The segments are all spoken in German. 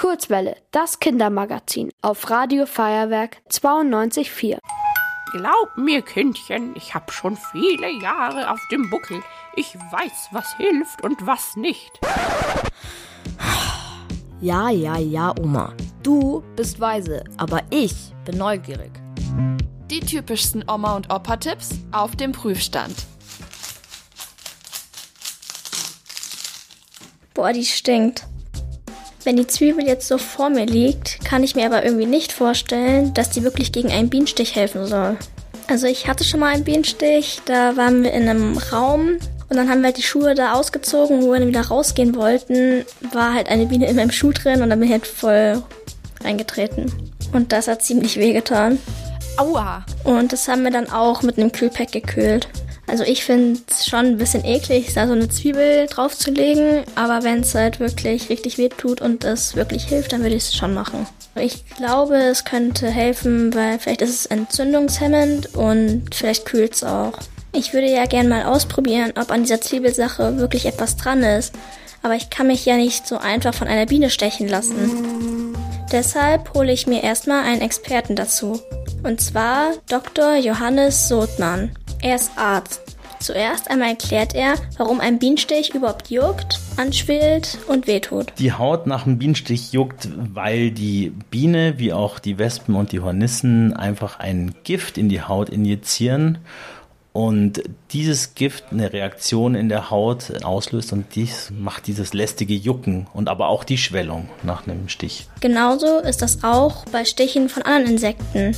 Kurzwelle, das Kindermagazin auf Radio Feuerwerk 92.4. Glaub mir, Kindchen, ich hab schon viele Jahre auf dem Buckel. Ich weiß, was hilft und was nicht. Ja, ja, ja, Oma. Du bist weise, aber ich bin neugierig. Die typischsten Oma- und Opa-Tipps auf dem Prüfstand. Boah, die stinkt. Wenn die Zwiebel jetzt so vor mir liegt, kann ich mir aber irgendwie nicht vorstellen, dass die wirklich gegen einen Bienenstich helfen soll. Also ich hatte schon mal einen Bienenstich, da waren wir in einem Raum und dann haben wir halt die Schuhe da ausgezogen, wo wir dann wieder rausgehen wollten, war halt eine Biene in meinem Schuh drin und dann bin ich halt voll reingetreten. Und das hat ziemlich wehgetan. Aua! Und das haben wir dann auch mit einem Kühlpack gekühlt. Also ich finde es schon ein bisschen eklig, da so eine Zwiebel draufzulegen, aber wenn es halt wirklich richtig weh tut und es wirklich hilft, dann würde ich es schon machen. Ich glaube, es könnte helfen, weil vielleicht ist es entzündungshemmend und vielleicht kühlt es auch. Ich würde ja gern mal ausprobieren, ob an dieser Zwiebelsache wirklich etwas dran ist, aber ich kann mich ja nicht so einfach von einer Biene stechen lassen. Deshalb hole ich mir erstmal einen Experten dazu. Und zwar Dr. Johannes Sothmann. Er ist Arzt. Zuerst einmal erklärt er, warum ein Bienenstich überhaupt juckt, anschwillt und wehtut. Die Haut nach einem Bienenstich juckt, weil die Biene, wie auch die Wespen und die Hornissen, einfach ein Gift in die Haut injizieren und dieses Gift eine Reaktion in der Haut auslöst und dies macht dieses lästige Jucken und aber auch die Schwellung nach einem Stich. Genauso ist das auch bei Stichen von anderen Insekten.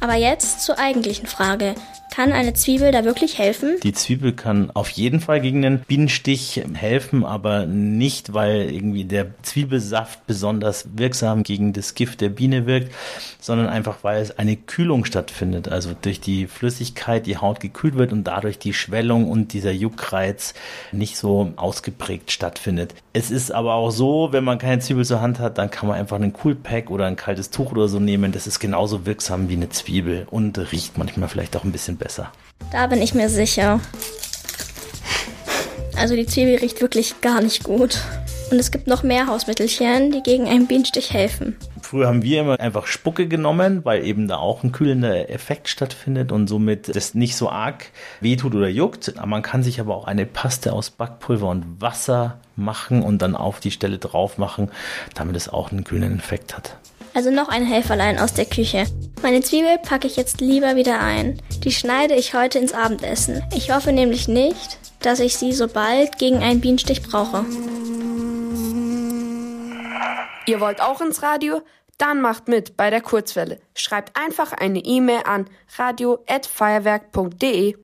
Aber jetzt zur eigentlichen Frage. Kann eine Zwiebel da wirklich helfen? Die Zwiebel kann auf jeden Fall gegen den Bienenstich helfen, aber nicht, weil irgendwie der Zwiebelsaft besonders wirksam gegen das Gift der Biene wirkt, sondern einfach, weil es eine Kühlung stattfindet. Also durch die Flüssigkeit die Haut gekühlt wird und dadurch die Schwellung und dieser Juckreiz nicht so ausgeprägt stattfindet. Es ist aber auch so, wenn man keine Zwiebel zur Hand hat, dann kann man einfach einen Coolpack oder ein kaltes Tuch oder so nehmen. Das ist genauso wirksam wie eine Zwiebel und riecht manchmal vielleicht auch ein bisschen besser. Da bin ich mir sicher. Also die Zwiebel riecht wirklich gar nicht gut. Und es gibt noch mehr Hausmittelchen, die gegen einen Bienenstich helfen. Früher haben wir immer einfach Spucke genommen, weil eben da auch ein kühlender Effekt stattfindet und somit das nicht so arg wehtut oder juckt. Man kann sich aber auch eine Paste aus Backpulver und Wasser machen und dann auf die Stelle drauf machen, damit es auch einen kühlenden Effekt hat. Also noch ein Helferlein aus der Küche. Meine Zwiebel packe ich jetzt lieber wieder ein. Die schneide ich heute ins Abendessen. Ich hoffe nämlich nicht, dass ich sie so bald gegen einen Bienenstich brauche. Ihr wollt auch ins Radio? Dann macht mit bei der Kurzwelle. Schreibt einfach eine E-Mail an radio@feuerwerk.de.